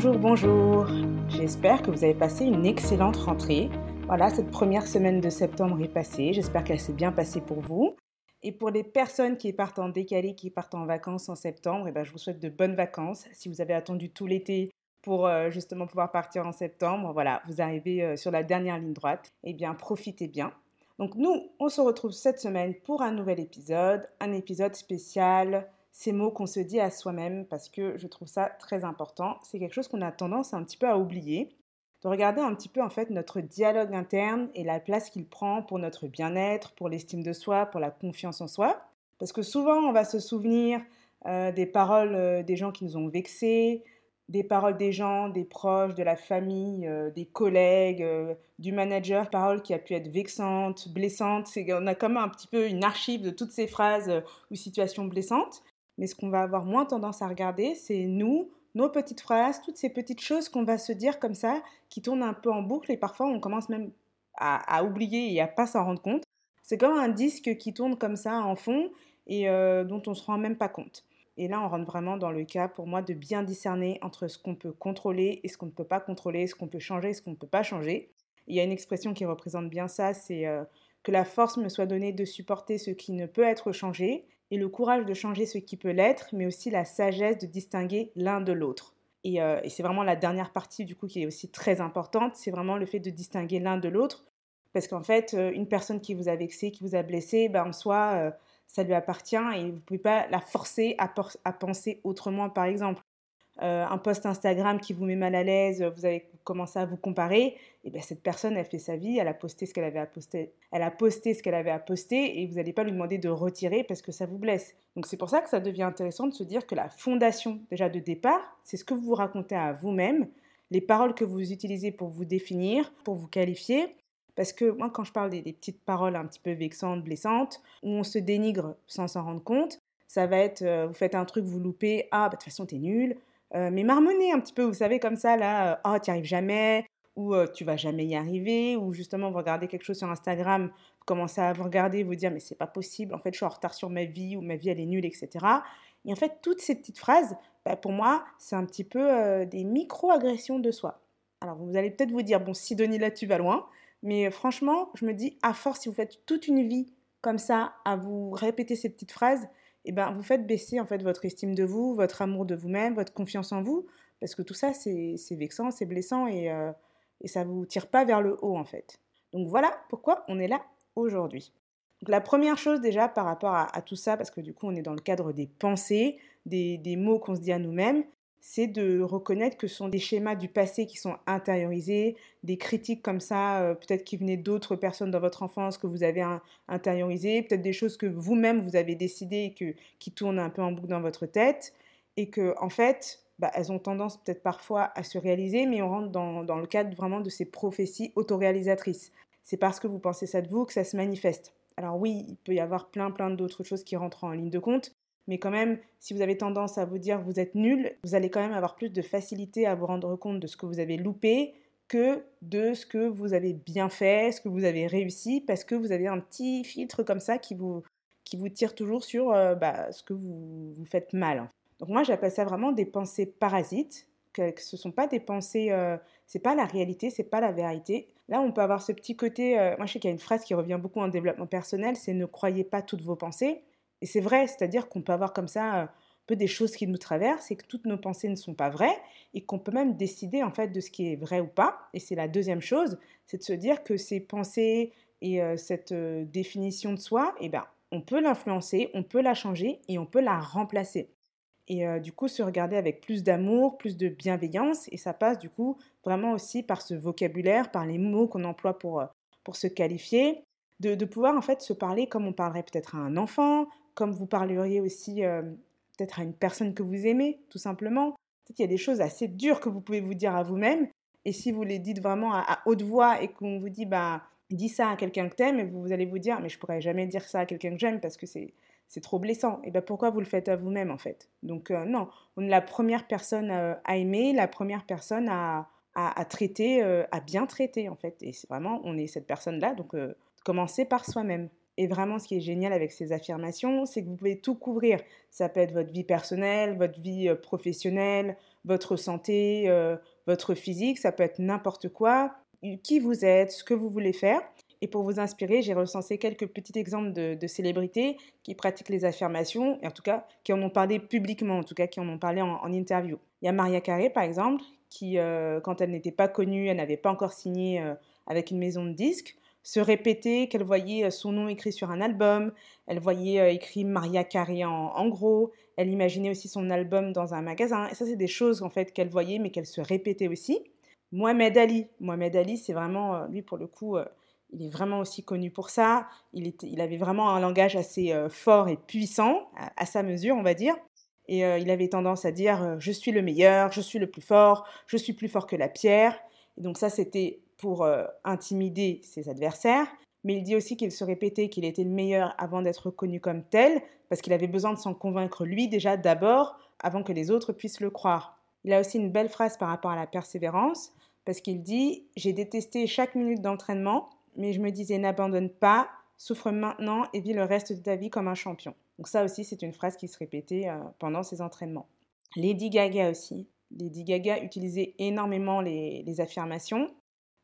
Bonjour, bonjour. J'espère que vous avez passé une excellente rentrée. Voilà, cette première semaine de septembre est passée. J'espère qu'elle s'est bien passée pour vous. Et pour les personnes qui partent en décalé, qui partent en vacances en septembre, eh ben, je vous souhaite de bonnes vacances. Si vous avez attendu tout l'été pour euh, justement pouvoir partir en septembre, voilà, vous arrivez euh, sur la dernière ligne droite. Eh bien, profitez bien. Donc nous, on se retrouve cette semaine pour un nouvel épisode, un épisode spécial ces mots qu'on se dit à soi-même parce que je trouve ça très important. C'est quelque chose qu'on a tendance un petit peu à oublier, de regarder un petit peu en fait notre dialogue interne et la place qu'il prend pour notre bien-être, pour l'estime de soi, pour la confiance en soi. Parce que souvent on va se souvenir euh, des paroles euh, des gens qui nous ont vexés, des paroles des gens, des proches, de la famille, euh, des collègues, du manager, paroles qui a pu être vexantes, blessantes. On a comme un petit peu une archive de toutes ces phrases ou situations blessantes. Mais ce qu'on va avoir moins tendance à regarder, c'est nous, nos petites phrases, toutes ces petites choses qu'on va se dire comme ça, qui tournent un peu en boucle et parfois on commence même à, oublier et à pas s'en rendre compte. C'est comme un disque qui tourne comme ça en fond et euh, dont on se rend même pas compte. Et là, on rentre vraiment dans le cas, pour moi, de bien discerner entre ce qu'on peut contrôler et ce qu'on ne peut pas contrôler, ce qu'on peut changer et ce qu'on ne peut pas changer. Il y a une expression qui représente bien ça, c'est euh, que la force me soit donnée de supporter ce qui ne peut être changé et le courage de changer ce qui peut l'être, mais aussi la sagesse de distinguer l'un de l'autre. Euh, et, c'est vraiment la dernière partie du coup qui est aussi très importante, c'est vraiment le fait de distinguer l'un de l'autre, parce qu'en fait, euh, une personne qui vous a vexé, qui vous a blessé, ben, en soi, euh, ça lui appartient et vous ne pouvez pas la forcer à, à penser autrement, par exemple. Euh, un post Instagram qui vous met mal à l'aise, vous avez commencé à vous comparer, et eh bien cette personne, elle fait sa vie, elle a posté ce qu'elle avait à poster, elle a posté ce qu'elle avait à poster, et vous n'allez pas lui demander de retirer parce que ça vous blesse. Donc c'est pour ça que ça devient intéressant de se dire que la fondation déjà de départ, c'est ce que vous vous racontez à vous-même, les paroles que vous utilisez pour vous définir, pour vous qualifier. Parce que moi, quand je parle des, petites paroles un petit peu vexantes, blessantes, où on se dénigre sans s'en rendre compte, ça va être, euh, vous faites un truc, vous loupez, ah, bah, de toute façon, t'es nul, euh, mais marmonner un petit peu, vous savez, comme ça, là, euh, oh, tu arrives jamais, ou euh, tu vas jamais y arriver, ou justement, vous regardez quelque chose sur Instagram, vous commencez à vous regarder, vous dire, mais c'est pas possible, en fait, je suis en retard sur ma vie, ou ma vie, elle est nulle, etc. Et en fait, toutes ces petites phrases, bah, pour moi, c'est un petit peu des micro-agressions de soi. Alors, vous allez peut-être vous dire, bon, Sidonie, là, tu vas loin, mais franchement, je me dis, à force, si vous faites toute une vie comme ça, à vous répéter ces petites phrases, eh ben, vous faites baisser en fait votre estime de vous, votre amour de vous-même, votre confiance en vous, parce que tout ça, c'est vexant, c'est blessant et, euh, ça ne vous tire pas vers le haut en fait. Donc voilà pourquoi on est là aujourd'hui. Donc la première chose déjà par rapport à, tout ça, parce que du coup on est dans le cadre des pensées, des mots qu'on se dit à nous-mêmes, c'est de reconnaître que ce sont des schémas du passé qui sont intériorisés, des critiques comme ça, euh, peut-être qui venaient d'autres personnes dans votre enfance que vous avez intériorisées, peut-être des choses que vous-même vous avez décidées et que, qui tournent un peu en boucle dans votre tête, et que en fait, bah, elles ont tendance peut-être parfois à se réaliser, mais on rentre dans, dans le cadre vraiment de ces prophéties autoréalisatrices. C'est parce que vous pensez ça de vous que ça se manifeste. Alors oui, il peut y avoir plein plein d'autres choses qui rentrent en ligne de compte, mais quand même, si vous avez tendance à vous dire vous êtes nul, vous allez quand même avoir plus de facilité à vous rendre compte de ce que vous avez loupé que de ce que vous avez bien fait, ce que vous avez réussi, parce que vous avez un petit filtre comme ça qui vous, qui vous tire toujours sur euh, bah, ce que vous, vous faites mal. Donc moi, j'appelle ça vraiment des pensées parasites, que, ce ne sont pas des pensées, euh, c'est pas la réalité, c'est pas la vérité. Là, on peut avoir ce petit côté, euh, moi je sais qu'il y a une phrase qui revient beaucoup en développement personnel, c'est ne croyez pas toutes vos pensées. Et c'est vrai, c'est-à-dire qu'on peut avoir comme ça un peu des choses qui nous traversent et que toutes nos pensées ne sont pas vraies et qu'on peut même décider en fait de ce qui est vrai ou pas. Et c'est la deuxième chose, c'est de se dire que ces pensées et cette définition de soi, eh ben, on peut l'influencer, on peut la changer et on peut la remplacer. Et du coup, se regarder avec plus d'amour, plus de bienveillance, et ça passe du coup vraiment aussi par ce vocabulaire, par les mots qu'on emploie pour, pour se qualifier, de, de, pouvoir en fait se parler comme on parlerait peut-être à un enfant, comme vous parleriez aussi euh, peut-être à une personne que vous aimez, tout simplement. Peut-être qu'il y a des choses assez dures que vous pouvez vous dire à vous-même. Et si vous les dites vraiment à, haute voix et qu'on vous dit, bah, dis ça à quelqu'un que t'aimes, vous, allez vous dire, mais je pourrais jamais dire ça à quelqu'un que j'aime parce que c'est, c'est trop blessant. Et ben pourquoi vous le faites à vous-même en fait? Donc euh, non, on est la première personne euh, à aimer, la première personne à, à, traiter, à bien traiter en fait. Et c'est vraiment, on est cette personne-là, donc commencez par soi-même. Et vraiment, ce qui est génial avec ces affirmations, c'est que vous pouvez tout couvrir. Ça peut être votre vie personnelle, votre vie euh, professionnelle, votre santé, euh, votre physique, ça peut être n'importe quoi, qui vous êtes, ce que vous voulez faire. Et pour vous inspirer, j'ai recensé quelques petits exemples de, célébrités qui pratiquent les affirmations, et en tout cas qui en ont parlé publiquement, en tout cas qui en ont parlé en, interview. Il y a Maria Carré, par exemple, qui, euh, quand elle n'était pas connue, elle n'avait pas encore signé euh, avec une maison de disques, se répétait qu'elle voyait euh, son nom écrit sur un album, elle voyait écrit Maria Carré en, gros, elle imaginait aussi son album dans un magasin. Et ça, c'est des choses en fait qu'elle voyait, mais qu'elle se répétait aussi. Mohamed Ali, Mohamed Ali, c'est vraiment, lui pour le coup, il est vraiment aussi connu pour ça. Il, il avait vraiment un langage assez euh, fort et puissant, à, sa mesure, on va dire. Et euh, il avait tendance à dire euh, Je suis le meilleur, je suis le plus fort, je suis plus fort que la pierre. Et donc, ça, c'était pour intimider ses adversaires. Mais il dit aussi qu'il se répétait qu'il était le meilleur avant d'être connu comme tel, parce qu'il avait besoin de s'en convaincre lui déjà d'abord, avant que les autres puissent le croire. Il a aussi une belle phrase par rapport à la persévérance, parce qu'il dit J'ai détesté chaque minute d'entraînement, mais je me disais n'abandonne pas, souffre maintenant et vis le reste de ta vie comme un champion. Donc ça aussi, c'est une phrase qui se répétait euh, pendant ses entraînements. Lady Gaga aussi. Lady Gaga utilisait énormément les, affirmations.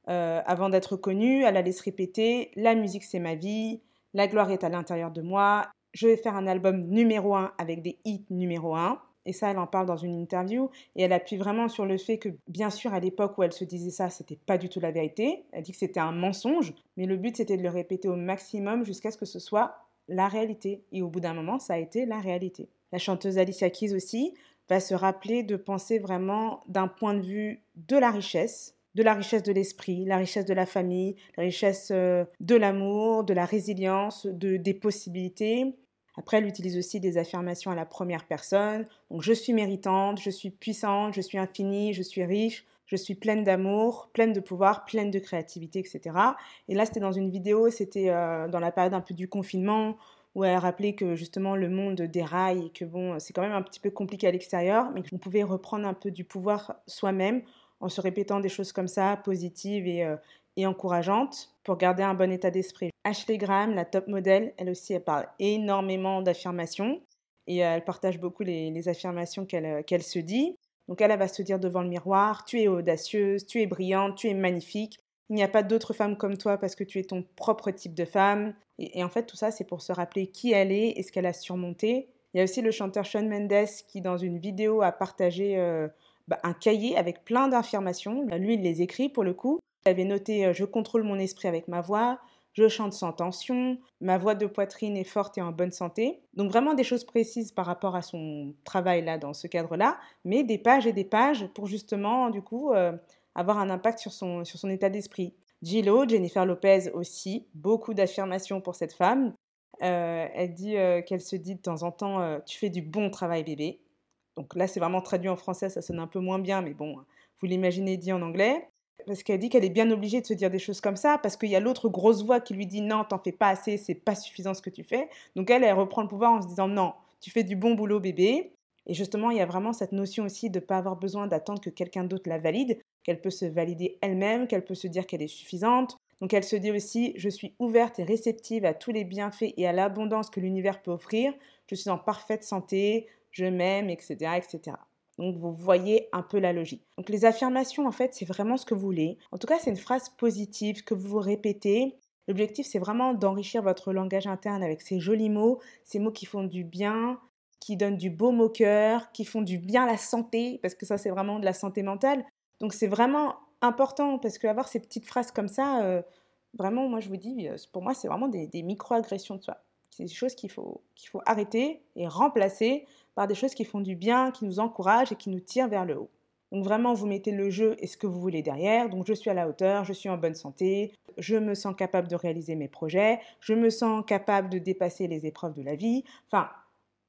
Euh, avant d'être connue, elle allait se répéter La musique, c'est ma vie. La gloire est à l'intérieur de moi. Je vais faire un album numéro un avec des hits numéro un. Et ça, elle en parle dans une interview. Et elle appuie vraiment sur le fait que, bien sûr, à l'époque où elle se disait ça, c'était pas du tout la vérité. Elle dit que c'était un mensonge. Mais le but, c'était de le répéter au maximum jusqu'à ce que ce soit la réalité. Et au bout d'un moment, ça a été la réalité. La chanteuse Alicia Keys aussi va se rappeler de penser vraiment d'un point de vue de la richesse, de la richesse de l'esprit, la richesse de la famille, la richesse euh, de l'amour, de la résilience, de, des possibilités, après, elle utilise aussi des affirmations à la première personne. Donc, je suis méritante, je suis puissante, je suis infinie, je suis riche, je suis pleine d'amour, pleine de pouvoir, pleine de créativité, etc. Et là, c'était dans une vidéo, c'était euh, dans la période un peu du confinement, où elle rappelait que justement le monde déraille et que bon, c'est quand même un petit peu compliqué à l'extérieur, mais qu'on pouvait reprendre un peu du pouvoir soi-même en se répétant des choses comme ça, positives et, euh, et encourageantes pour garder un bon état d'esprit. Ashley Graham, la top modèle, elle aussi, elle parle énormément d'affirmations et euh, elle partage beaucoup les, affirmations euh, qu'elle se dit. Donc elle, elle va se dire devant le miroir, tu es audacieuse, tu es brillante, tu es magnifique. Il n'y a pas d'autre femme comme toi parce que tu es ton propre type de femme. Et, en fait, tout ça, c'est pour se rappeler qui elle est et ce qu'elle a surmonté. Il y a aussi le chanteur Shawn Mendes qui, dans une vidéo, a partagé bah, un cahier avec plein d'affirmations. Lui, il les écrit pour le coup. J'avais noté euh, Je contrôle mon esprit avec ma voix, je chante sans tension, ma voix de poitrine est forte et en bonne santé. Donc vraiment des choses précises par rapport à son travail là dans ce cadre-là, mais des pages et des pages pour justement du coup euh, avoir un impact sur son, sur son état d'esprit. Gillo, Jennifer Lopez aussi, beaucoup d'affirmations pour cette femme. Euh, elle dit qu'elle se dit de temps en temps Tu fais du bon travail bébé. Donc là c'est vraiment traduit en français, ça sonne un peu moins bien, mais bon, vous l'imaginez dit en anglais parce qu'elle dit qu'elle est bien obligée de se dire des choses comme ça, parce qu'il y a l'autre grosse voix qui lui dit non, t'en fais pas assez, c'est pas suffisant ce que tu fais. Donc elle, elle reprend le pouvoir en se disant non, tu fais du bon boulot bébé. Et justement, il y a vraiment cette notion aussi de ne pas avoir besoin d'attendre que quelqu'un d'autre la valide, qu'elle peut se valider elle-même, qu'elle peut se dire qu'elle est suffisante. Donc elle se dit aussi, je suis ouverte et réceptive à tous les bienfaits et à l'abondance que l'univers peut offrir, je suis en parfaite santé, je m'aime, etc., etc. Donc vous voyez un peu la logique. Donc les affirmations, en fait, c'est vraiment ce que vous voulez. En tout cas, c'est une phrase positive que vous vous répétez. L'objectif, c'est vraiment d'enrichir votre langage interne avec ces jolis mots, ces mots qui font du bien, qui donnent du beau au cœur, qui font du bien à la santé, parce que ça, c'est vraiment de la santé mentale. Donc c'est vraiment important, parce qu'avoir ces petites phrases comme ça, euh, vraiment, moi, je vous dis, euh, pour moi, c'est vraiment des, micro-agressions de soi. C'est des choses qu'il faut, qu'il faut arrêter et remplacer par des choses qui font du bien, qui nous encouragent et qui nous tirent vers le haut. Donc vraiment, vous mettez le jeu et ce que vous voulez derrière. Donc je suis à la hauteur, je suis en bonne santé, je me sens capable de réaliser mes projets, je me sens capable de dépasser les épreuves de la vie. Enfin,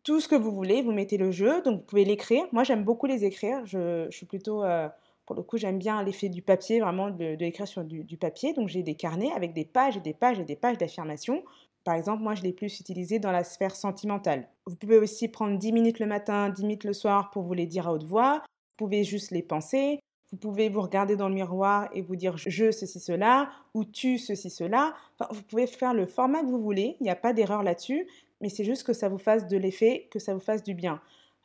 tout ce que vous voulez, vous mettez le jeu. Donc vous pouvez l'écrire. Moi, j'aime beaucoup les écrire. Je, suis plutôt... Euh, pour le coup, j'aime bien l'effet du papier, vraiment de, l'écrire sur du, du, papier. Donc j'ai des carnets avec des pages et des pages et des pages d'affirmations. Par exemple, moi, je l'ai plus utilisé dans la sphère sentimentale. Vous pouvez aussi prendre 10 minutes le matin, 10 minutes le soir pour vous les dire à haute voix. Vous pouvez juste les penser. Vous pouvez vous regarder dans le miroir et vous dire je ceci cela ou tu ceci cela. Enfin, vous pouvez faire le format que vous voulez, il n'y a pas d'erreur là-dessus, mais c'est juste que ça vous fasse de l'effet, que ça vous fasse du bien.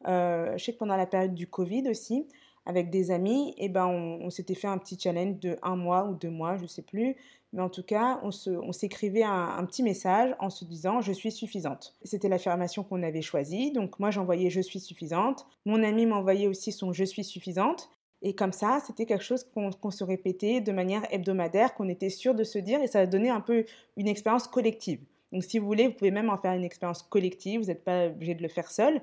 Euh, je sais que pendant la période du Covid aussi, avec des amis, et eh ben on, s'était fait un petit challenge de un mois ou deux mois, je ne sais plus. Mais en tout cas, on, s'écrivait un, petit message en se disant je suis suffisante. C'était l'affirmation qu'on avait choisie. Donc moi j'envoyais je suis suffisante. Mon ami m'envoyait aussi son je suis suffisante. Et comme ça, c'était quelque chose qu'on se répétait de manière hebdomadaire, qu'on était sûr de se dire, et ça a donné un peu une expérience collective. Donc si vous voulez, vous pouvez même en faire une expérience collective, vous n'êtes pas obligé de le faire seul.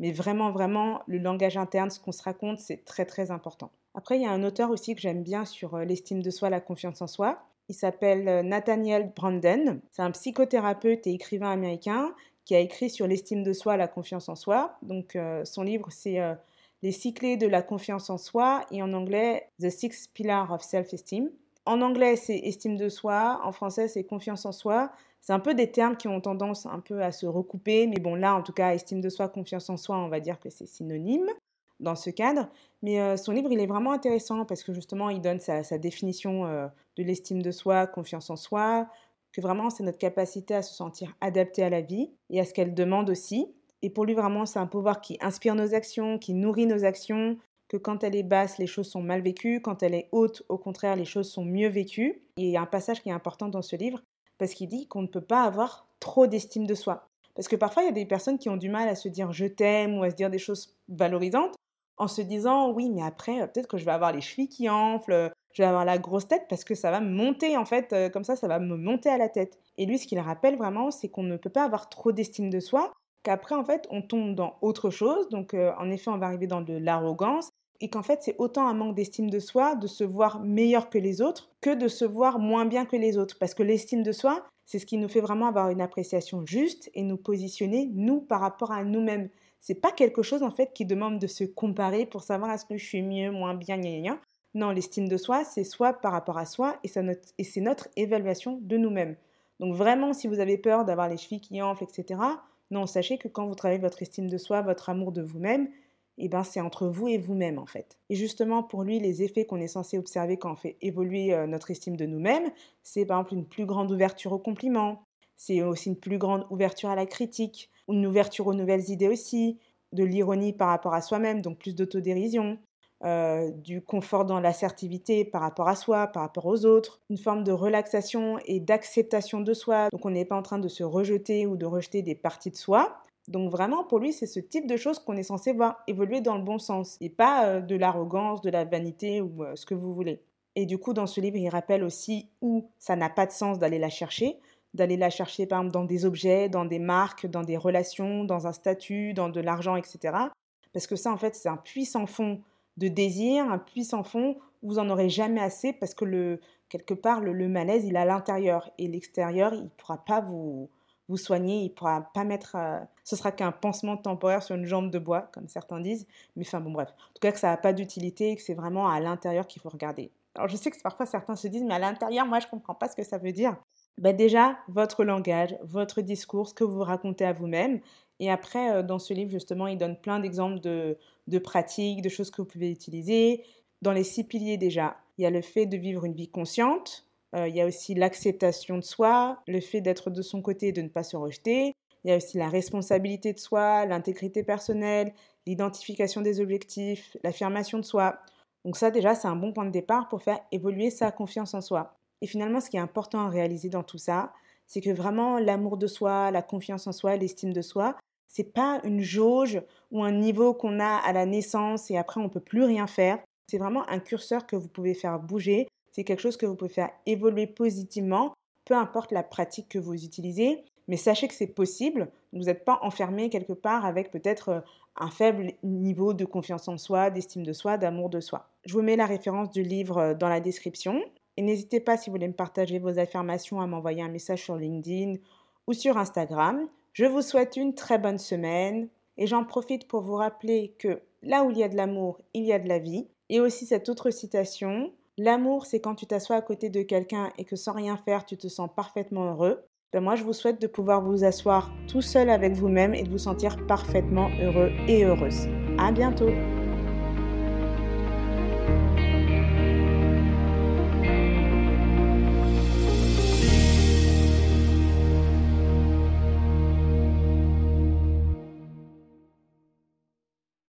Mais vraiment, vraiment, le langage interne, ce qu'on se raconte, c'est très, très important. Après, il y a un auteur aussi que j'aime bien sur euh, l'estime de soi, la confiance en soi. Il s'appelle euh, Nathaniel Branden. C'est un psychothérapeute et écrivain américain qui a écrit sur l'estime de soi, la confiance en soi. Donc, euh, son livre, c'est Les six clés de la confiance en soi et en anglais, The Six Pillars of Self-Esteem. En anglais, c'est estime de soi. En français, c'est confiance en soi. C'est un peu des termes qui ont tendance un peu à se recouper, mais bon, là, en tout cas, estime de soi, confiance en soi, on va dire que c'est synonyme dans ce cadre. Mais euh, son livre, il est vraiment intéressant parce que justement, il donne sa, définition euh, de l'estime de soi, confiance en soi, que vraiment, c'est notre capacité à se sentir adapté à la vie et à ce qu'elle demande aussi. Et pour lui, vraiment, c'est un pouvoir qui inspire nos actions, qui nourrit nos actions, que quand elle est basse, les choses sont mal vécues, quand elle est haute, au contraire, les choses sont mieux vécues. Et il y a un passage qui est important dans ce livre, parce qu'il dit qu'on ne peut pas avoir trop d'estime de soi. Parce que parfois, il y a des personnes qui ont du mal à se dire je t'aime ou à se dire des choses valorisantes en se disant oui, mais après, euh, peut-être que je vais avoir les chevilles qui enflent, je vais avoir la grosse tête parce que ça va monter en fait, euh, comme ça, ça va me monter à la tête. Et lui, ce qu'il rappelle vraiment, c'est qu'on ne peut pas avoir trop d'estime de soi, qu'après, en fait, on tombe dans autre chose. Donc, euh, en effet, on va arriver dans de l'arrogance, et qu'en fait c'est autant un manque d'estime de soi de se voir meilleur que les autres que de se voir moins bien que les autres. Parce que l'estime de soi, c'est ce qui nous fait vraiment avoir une appréciation juste et nous positionner, nous, par rapport à nous-mêmes. C'est pas quelque chose en fait qui demande de se comparer pour savoir est-ce que je suis mieux, moins bien, gna, gna, gna. Non, l'estime de soi, c'est soi par rapport à soi et, c'est notre évaluation de nous-mêmes. Donc vraiment, si vous avez peur d'avoir les chevilles qui enflent, etc., non, sachez que quand vous travaillez votre estime de soi, votre amour de vous-même, eh ben, c'est entre vous et vous-même en fait. Et justement, pour lui, les effets qu'on est censé observer quand on fait évoluer euh, notre estime de nous-mêmes, c'est par exemple une plus grande ouverture aux compliments, c'est aussi une plus grande ouverture à la critique, une ouverture aux nouvelles idées aussi, de l'ironie par rapport à soi-même, donc plus d'autodérision, euh, du confort dans l'assertivité par rapport à soi, par rapport aux autres, une forme de relaxation et d'acceptation de soi. Donc on n'est pas en train de se rejeter ou de rejeter des parties de soi, donc vraiment, pour lui, c'est ce type de choses qu'on est censé voir évoluer dans le bon sens et pas euh, de l'arrogance, de la vanité ou euh, ce que vous voulez. Et du coup, dans ce livre, il rappelle aussi où ça n'a pas de sens d'aller la chercher, d'aller la chercher par exemple dans des objets, dans des marques, dans des relations, dans un statut, dans de l'argent, etc. Parce que ça, en fait, c'est un puissant fond de désir, un puissant fond où vous en aurez jamais assez parce que le, quelque part, le, le malaise, il est à l'intérieur et l'extérieur, il ne pourra pas vous, vous soigner, il pourra pas mettre, euh, ce sera qu'un pansement temporaire sur une jambe de bois, comme certains disent. Mais enfin bon bref, en tout cas que ça n'a pas d'utilité et que c'est vraiment à l'intérieur qu'il faut regarder. Alors je sais que parfois certains se disent, mais à l'intérieur, moi je comprends pas ce que ça veut dire. Ben déjà, votre langage, votre discours, ce que vous racontez à vous-même. Et après, euh, dans ce livre, justement, il donne plein d'exemples de, de pratiques, de choses que vous pouvez utiliser. Dans les six piliers déjà, il y a le fait de vivre une vie consciente, euh, il y a aussi l'acceptation de soi, le fait d'être de son côté et de ne pas se rejeter. Il y a aussi la responsabilité de soi, l'intégrité personnelle, l'identification des objectifs, l'affirmation de soi. Donc ça déjà, c'est un bon point de départ pour faire évoluer sa confiance en soi. Et finalement, ce qui est important à réaliser dans tout ça, c'est que vraiment l'amour de soi, la confiance en soi, l'estime de soi, c'est pas une jauge ou un niveau qu'on a à la naissance et après on peut plus rien faire. C'est vraiment un curseur que vous pouvez faire bouger c'est quelque chose que vous pouvez faire évoluer positivement, peu importe la pratique que vous utilisez. Mais sachez que c'est possible. Vous n'êtes pas enfermé quelque part avec peut-être euh, un faible niveau de confiance en soi, d'estime de soi, d'amour de soi. Je vous mets la référence du livre euh, dans la description. Et n'hésitez pas, si vous voulez me partager vos affirmations, à m'envoyer un message sur LinkedIn ou sur Instagram. Je vous souhaite une très bonne semaine et j'en profite pour vous rappeler que là où il y a de l'amour, il y a de la vie. Et aussi cette autre citation, L'amour, c'est quand tu t'assois à côté de quelqu'un et que sans rien faire, tu te sens parfaitement heureux. Ben moi, je vous souhaite de pouvoir vous asseoir tout seul avec vous-même et de vous sentir parfaitement heureux et heureuse. À bientôt!